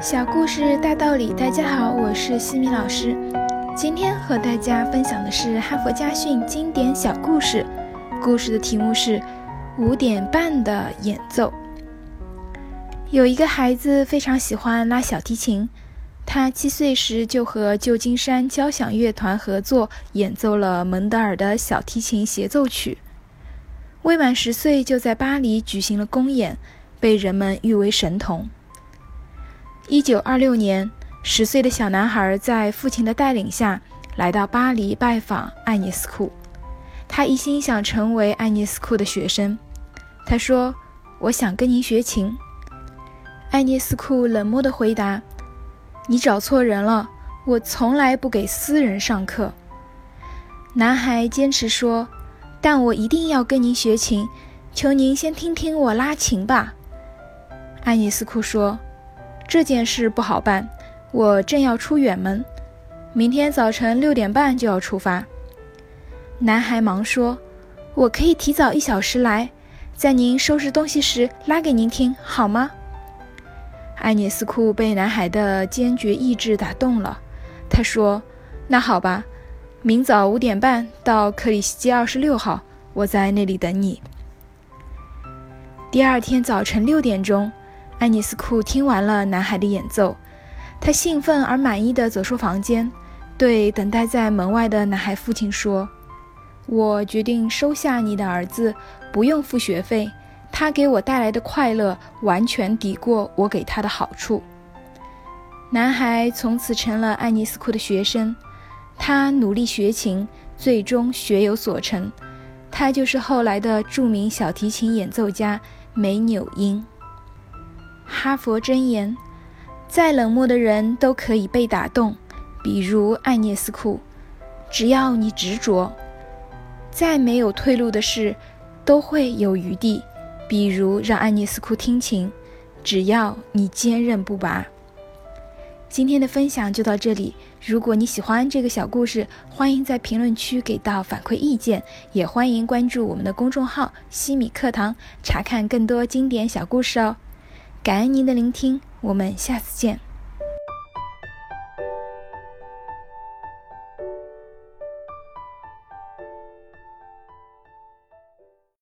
小故事大道理，大家好，我是西米老师。今天和大家分享的是哈佛家训经典小故事，故事的题目是五点半的演奏。有一个孩子非常喜欢拉小提琴，他七岁时就和旧金山交响乐团合作演奏了蒙德尔的小提琴协奏曲。未满十岁就在巴黎举行了公演，被人们誉为神童。一九二六年，十岁的小男孩在父亲的带领下来到巴黎拜访爱尼斯库。他一心想成为爱尼斯库的学生。他说：“我想跟您学琴。”爱尼斯库冷漠地回答：“你找错人了，我从来不给私人上课。”男孩坚持说：“但我一定要跟您学琴，求您先听听我拉琴吧。”爱尼斯库说。这件事不好办，我正要出远门，明天早晨六点半就要出发。男孩忙说：“我可以提早一小时来，在您收拾东西时拉给您听，好吗？”爱涅斯库被男孩的坚决意志打动了，他说：“那好吧，明早五点半到克里希街二十六号，我在那里等你。”第二天早晨六点钟。爱尼斯库听完了男孩的演奏，他兴奋而满意地走出房间，对等待在门外的男孩父亲说：“我决定收下你的儿子，不用付学费。他给我带来的快乐完全抵过我给他的好处。”男孩从此成了爱尼斯库的学生，他努力学琴，最终学有所成。他就是后来的著名小提琴演奏家梅纽因。哈佛箴言：再冷漠的人都可以被打动，比如艾涅斯库。只要你执着，再没有退路的事都会有余地，比如让艾涅斯库听琴。只要你坚韧不拔。今天的分享就到这里。如果你喜欢这个小故事，欢迎在评论区给到反馈意见，也欢迎关注我们的公众号“西米课堂”，查看更多经典小故事哦。感恩您的聆听，我们下次见。